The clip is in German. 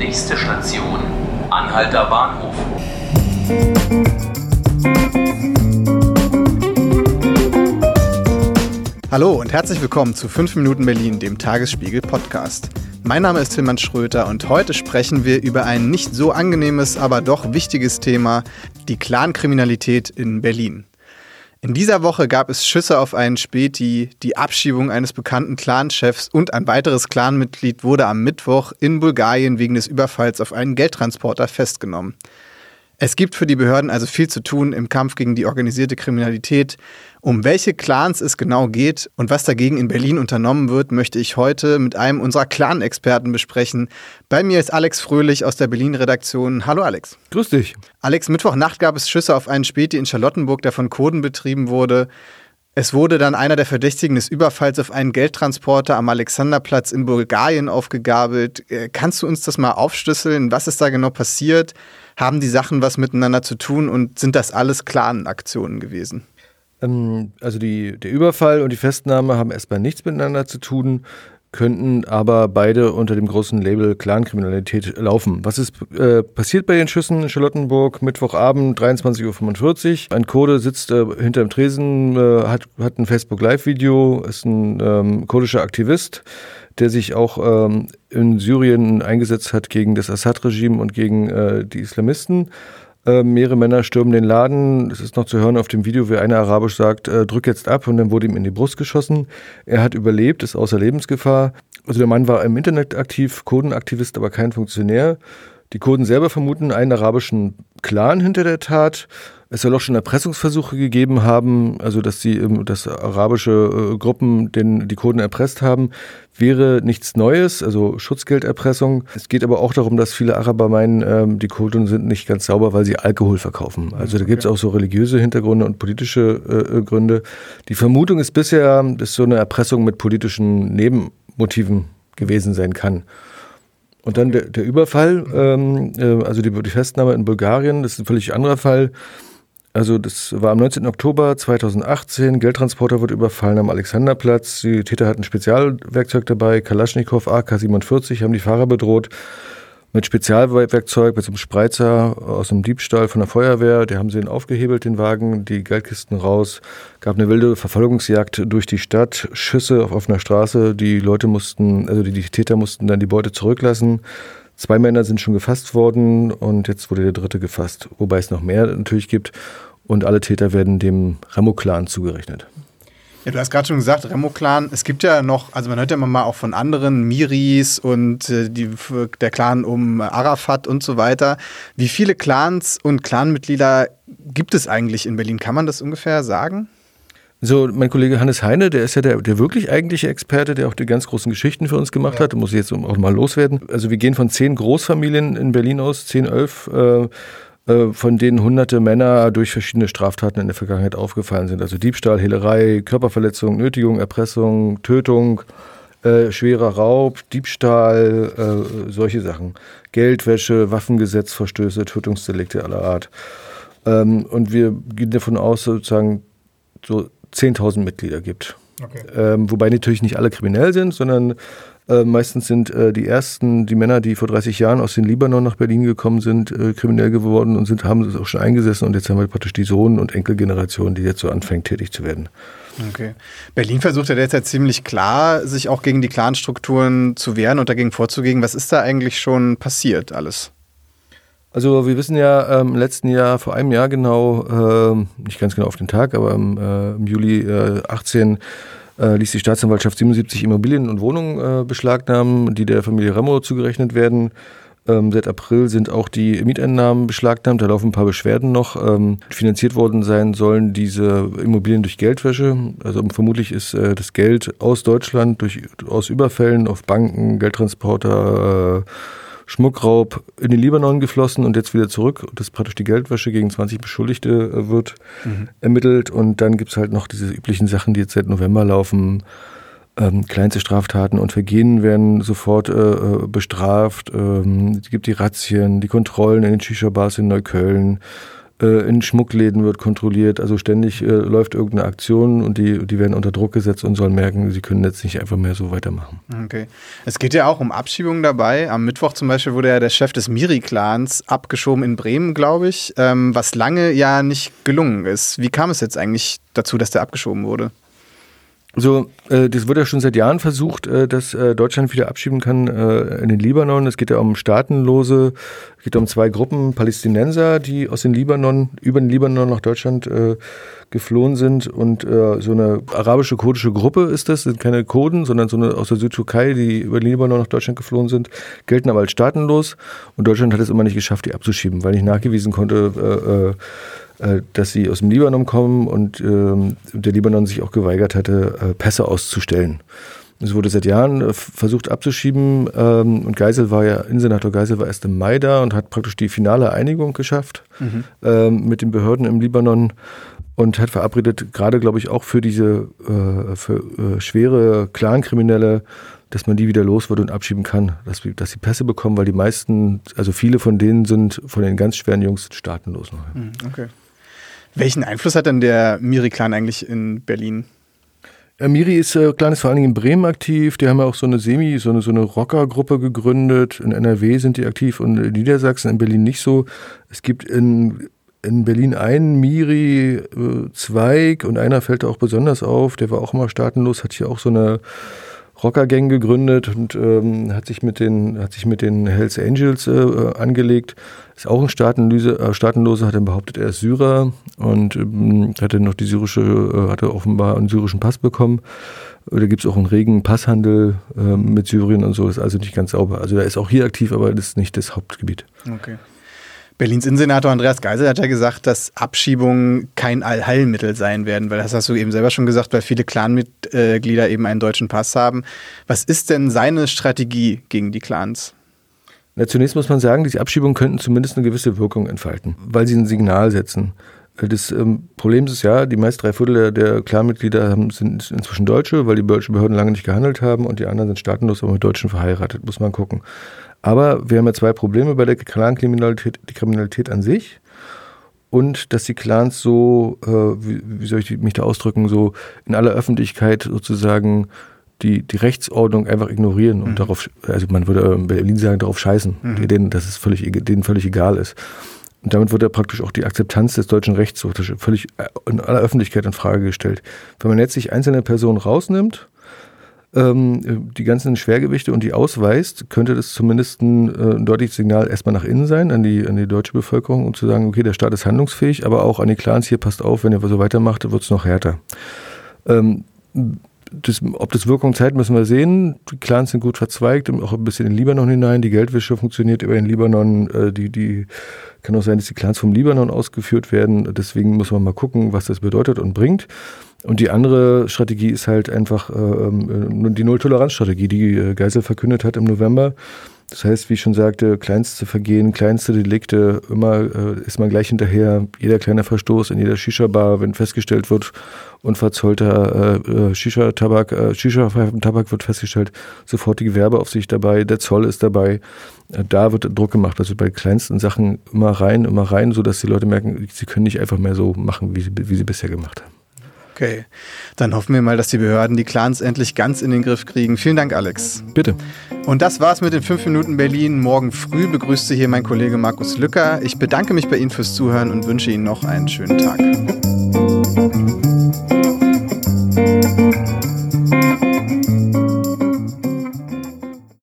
Nächste Station, Anhalter Bahnhof. Hallo und herzlich willkommen zu 5 Minuten Berlin, dem Tagesspiegel Podcast. Mein Name ist Tilman Schröter und heute sprechen wir über ein nicht so angenehmes, aber doch wichtiges Thema, die Clankriminalität in Berlin. In dieser Woche gab es Schüsse auf einen Späti, die Abschiebung eines bekannten Clanchefs und ein weiteres Clanmitglied wurde am Mittwoch in Bulgarien wegen des Überfalls auf einen Geldtransporter festgenommen. Es gibt für die Behörden also viel zu tun im Kampf gegen die organisierte Kriminalität. Um welche Clans es genau geht und was dagegen in Berlin unternommen wird, möchte ich heute mit einem unserer Clan-Experten besprechen. Bei mir ist Alex Fröhlich aus der Berlin-Redaktion. Hallo Alex. Grüß dich. Alex, Mittwochnacht gab es Schüsse auf einen Späti in Charlottenburg, der von Kurden betrieben wurde. Es wurde dann einer der Verdächtigen des Überfalls auf einen Geldtransporter am Alexanderplatz in Bulgarien aufgegabelt. Äh, kannst du uns das mal aufschlüsseln? Was ist da genau passiert? Haben die Sachen was miteinander zu tun und sind das alles Clan-Aktionen gewesen? Ähm, also die, der Überfall und die Festnahme haben erstmal nichts miteinander zu tun, könnten aber beide unter dem großen Label Clankriminalität laufen. Was ist äh, passiert bei den Schüssen in Charlottenburg? Mittwochabend, 23.45 Uhr. Ein Kurde sitzt äh, hinter dem Tresen, äh, hat, hat ein Facebook-Live-Video, ist ein ähm, kurdischer Aktivist, der sich auch ähm, in Syrien eingesetzt hat gegen das Assad-Regime und gegen äh, die Islamisten. Äh, mehrere Männer stürmen den Laden. Es ist noch zu hören auf dem Video, wie einer arabisch sagt, äh, drück jetzt ab und dann wurde ihm in die Brust geschossen. Er hat überlebt, ist außer Lebensgefahr. Also der Mann war im Internet aktiv, Kurdenaktivist, aber kein Funktionär. Die Kurden selber vermuten einen arabischen Clan hinter der Tat. Es soll auch schon Erpressungsversuche gegeben haben, also dass die, dass arabische äh, Gruppen den, die Kurden erpresst haben, wäre nichts Neues, also Schutzgelderpressung. Es geht aber auch darum, dass viele Araber meinen, ähm, die Kurden sind nicht ganz sauber, weil sie Alkohol verkaufen. Also da gibt es auch so religiöse Hintergründe und politische äh, äh, Gründe. Die Vermutung ist bisher, dass so eine Erpressung mit politischen Nebenmotiven gewesen sein kann. Und dann der, der Überfall, ähm, äh, also die, die Festnahme in Bulgarien, das ist ein völlig anderer Fall. Also das war am 19. Oktober 2018. Geldtransporter wurde überfallen am Alexanderplatz. Die Täter hatten Spezialwerkzeug dabei, Kalaschnikow AK-47, haben die Fahrer bedroht mit Spezialwerkzeug, mit so einem Spreizer aus dem Diebstahl von der Feuerwehr. Die haben sie aufgehebelt, den Wagen, die Geldkisten raus. Gab eine wilde Verfolgungsjagd durch die Stadt, Schüsse auf offener Straße. Die Leute mussten, also die, die Täter mussten dann die Beute zurücklassen. Zwei Männer sind schon gefasst worden und jetzt wurde der dritte gefasst, wobei es noch mehr natürlich gibt. Und alle Täter werden dem Remo-Clan zugerechnet. Ja, du hast gerade schon gesagt, Remo-Clan. Es gibt ja noch, also man hört ja immer mal auch von anderen, Miris und äh, die, der Clan um Arafat und so weiter. Wie viele Clans und Clanmitglieder gibt es eigentlich in Berlin? Kann man das ungefähr sagen? So, mein Kollege Hannes Heine, der ist ja der, der wirklich eigentliche Experte, der auch die ganz großen Geschichten für uns gemacht ja. hat. Muss ich jetzt auch mal loswerden. Also wir gehen von zehn Großfamilien in Berlin aus, zehn, elf, äh, äh, von denen hunderte Männer durch verschiedene Straftaten in der Vergangenheit aufgefallen sind. Also Diebstahl, Hehlerei, Körperverletzung, Nötigung, Erpressung, Tötung, äh, schwerer Raub, Diebstahl, äh, solche Sachen. Geldwäsche, Waffengesetzverstöße, Tötungsdelikte aller Art. Ähm, und wir gehen davon aus, sozusagen so 10.000 Mitglieder gibt. Okay. Ähm, wobei natürlich nicht alle kriminell sind, sondern äh, meistens sind äh, die ersten, die Männer, die vor 30 Jahren aus dem Libanon nach Berlin gekommen sind, äh, kriminell geworden und sind, haben es auch schon eingesessen und jetzt haben wir praktisch die Sohn- und Enkelgeneration, die jetzt so anfängt, tätig zu werden. Okay. Berlin versucht ja derzeit ziemlich klar, sich auch gegen die Clanstrukturen zu wehren und dagegen vorzugehen. Was ist da eigentlich schon passiert alles? Also wir wissen ja ähm, im letzten Jahr, vor einem Jahr genau, äh, nicht ganz genau auf den Tag, aber im, äh, im Juli äh, 18 äh, ließ die Staatsanwaltschaft 77 Immobilien und Wohnungen äh, beschlagnahmen, die der Familie Remo zugerechnet werden. Ähm, seit April sind auch die Mieteinnahmen beschlagnahmt. Da laufen ein paar Beschwerden noch. Ähm, finanziert worden sein sollen diese Immobilien durch Geldwäsche. Also vermutlich ist äh, das Geld aus Deutschland durch, aus Überfällen auf Banken, Geldtransporter, äh, Schmuckraub in den Libanon geflossen und jetzt wieder zurück. Das ist praktisch die Geldwäsche gegen 20 Beschuldigte äh, wird mhm. ermittelt. Und dann gibt es halt noch diese üblichen Sachen, die jetzt seit November laufen. Ähm, kleinste Straftaten und Vergehen werden sofort äh, äh bestraft. Ähm, es gibt die Razzien, die Kontrollen in den Shisha-Bars in Neukölln. Äh, in Schmuckläden wird kontrolliert, also ständig äh, läuft irgendeine Aktion und die, die werden unter Druck gesetzt und sollen merken, sie können jetzt nicht einfach mehr so weitermachen. Okay. Es geht ja auch um Abschiebungen dabei. Am Mittwoch zum Beispiel wurde ja der Chef des Miri-Clans abgeschoben in Bremen, glaube ich, ähm, was lange ja nicht gelungen ist. Wie kam es jetzt eigentlich dazu, dass der abgeschoben wurde? So, äh, das wird ja schon seit Jahren versucht, äh, dass äh, Deutschland wieder abschieben kann äh, in den Libanon. Es geht ja um Staatenlose, es geht um zwei Gruppen Palästinenser, die aus dem Libanon, über den Libanon nach Deutschland äh, geflohen sind. Und äh, so eine arabische kurdische Gruppe ist das, sind keine Kurden, sondern so eine aus der Südtürkei, die über den Libanon nach Deutschland geflohen sind, gelten aber als staatenlos. Und Deutschland hat es immer nicht geschafft, die abzuschieben, weil nicht nachgewiesen konnte, äh, dass sie aus dem Libanon kommen und ähm, der Libanon sich auch geweigert hatte, äh, Pässe auszustellen. Es wurde seit Jahren äh, versucht abzuschieben ähm, und Geisel war ja, Innensenator Geisel war erst im Mai da und hat praktisch die finale Einigung geschafft mhm. ähm, mit den Behörden im Libanon und hat verabredet, gerade glaube ich auch für diese äh, für äh, schwere Clankriminelle, dass man die wieder los wird und abschieben kann, dass, dass sie Pässe bekommen, weil die meisten, also viele von denen sind von den ganz schweren Jungs staatenlos noch. Mhm, okay. Welchen Einfluss hat denn der Miri-Clan eigentlich in Berlin? Ja, Miri ist äh, Clan ist vor allen Dingen in Bremen aktiv. Die haben ja auch so eine Semi, so eine, so eine Rockergruppe gegründet. In NRW sind die aktiv und in Niedersachsen, in Berlin nicht so. Es gibt in, in Berlin einen Miri-Zweig äh, und einer fällt auch besonders auf. Der war auch immer staatenlos, hat hier auch so eine Rockergang gegründet und ähm, hat sich mit den hat sich mit den Hells Angels äh, angelegt. Ist auch ein Staatenlose, äh, Staatenloser, hat dann behauptet, er ist Syrer und ähm, hatte noch die syrische, äh, hatte offenbar einen syrischen Pass bekommen. Da gibt es auch einen regen Passhandel äh, mit Syrien und so, ist also nicht ganz sauber. Also er ist auch hier aktiv, aber das ist nicht das Hauptgebiet. Okay. Berlins Innensenator Andreas Geisel hat ja gesagt, dass Abschiebungen kein Allheilmittel sein werden, weil das hast du eben selber schon gesagt, weil viele Clanmitglieder eben einen deutschen Pass haben. Was ist denn seine Strategie gegen die Clans? Na, zunächst muss man sagen, diese Abschiebungen könnten zumindest eine gewisse Wirkung entfalten, weil sie ein Signal setzen. Das ähm, Problem ist ja, die meisten drei Viertel der, der Clanmitglieder sind inzwischen Deutsche, weil die deutschen Behörden lange nicht gehandelt haben und die anderen sind staatenlos, aber mit Deutschen verheiratet, muss man gucken. Aber wir haben ja zwei Probleme bei der Clankriminalität. Die Kriminalität an sich und dass die Clans so, äh, wie, wie, soll ich mich da ausdrücken, so in aller Öffentlichkeit sozusagen die, die Rechtsordnung einfach ignorieren und mhm. darauf, also man würde in Berlin sagen, darauf scheißen, mhm. denen, dass es völlig, denen völlig egal ist. Und damit wird ja praktisch auch die Akzeptanz des deutschen Rechts völlig äh, in aller Öffentlichkeit in Frage gestellt. Wenn man jetzt sich einzelne Personen rausnimmt ähm, die ganzen Schwergewichte und die ausweist, könnte das zumindest ein, äh, ein deutliches Signal erstmal nach innen sein, an die, an die deutsche Bevölkerung, um zu sagen, okay, der Staat ist handlungsfähig, aber auch an die Clans hier, passt auf, wenn ihr so weitermacht, wird es noch härter. Ähm, das, ob das Wirkung zeigt, müssen wir sehen. Die Clans sind gut verzweigt, auch ein bisschen in den Libanon hinein. Die Geldwäsche funktioniert über den Libanon. Äh, die, die kann auch sein, dass die Clans vom Libanon ausgeführt werden. Deswegen muss man mal gucken, was das bedeutet und bringt. Und die andere Strategie ist halt einfach äh, ähm, die Null-Toleranz-Strategie, die äh, Geisel verkündet hat im November. Das heißt, wie ich schon sagte, kleinste Vergehen, kleinste Delikte, immer äh, ist man gleich hinterher. Jeder kleine Verstoß in jeder Shisha-Bar, wenn festgestellt wird, unverzollter äh, äh Shisha-Tabak, äh, Shisha-Tabak wird festgestellt, sofortige Werbeaufsicht dabei, der Zoll ist dabei. Äh, da wird Druck gemacht, also bei kleinsten Sachen immer rein, immer rein, sodass die Leute merken, sie können nicht einfach mehr so machen, wie sie, wie sie bisher gemacht haben. Okay, dann hoffen wir mal, dass die Behörden die Clans endlich ganz in den Griff kriegen. Vielen Dank, Alex. Bitte. Und das war's mit den 5 Minuten Berlin. Morgen früh begrüßt Sie hier mein Kollege Markus Lücker. Ich bedanke mich bei Ihnen fürs Zuhören und wünsche Ihnen noch einen schönen Tag.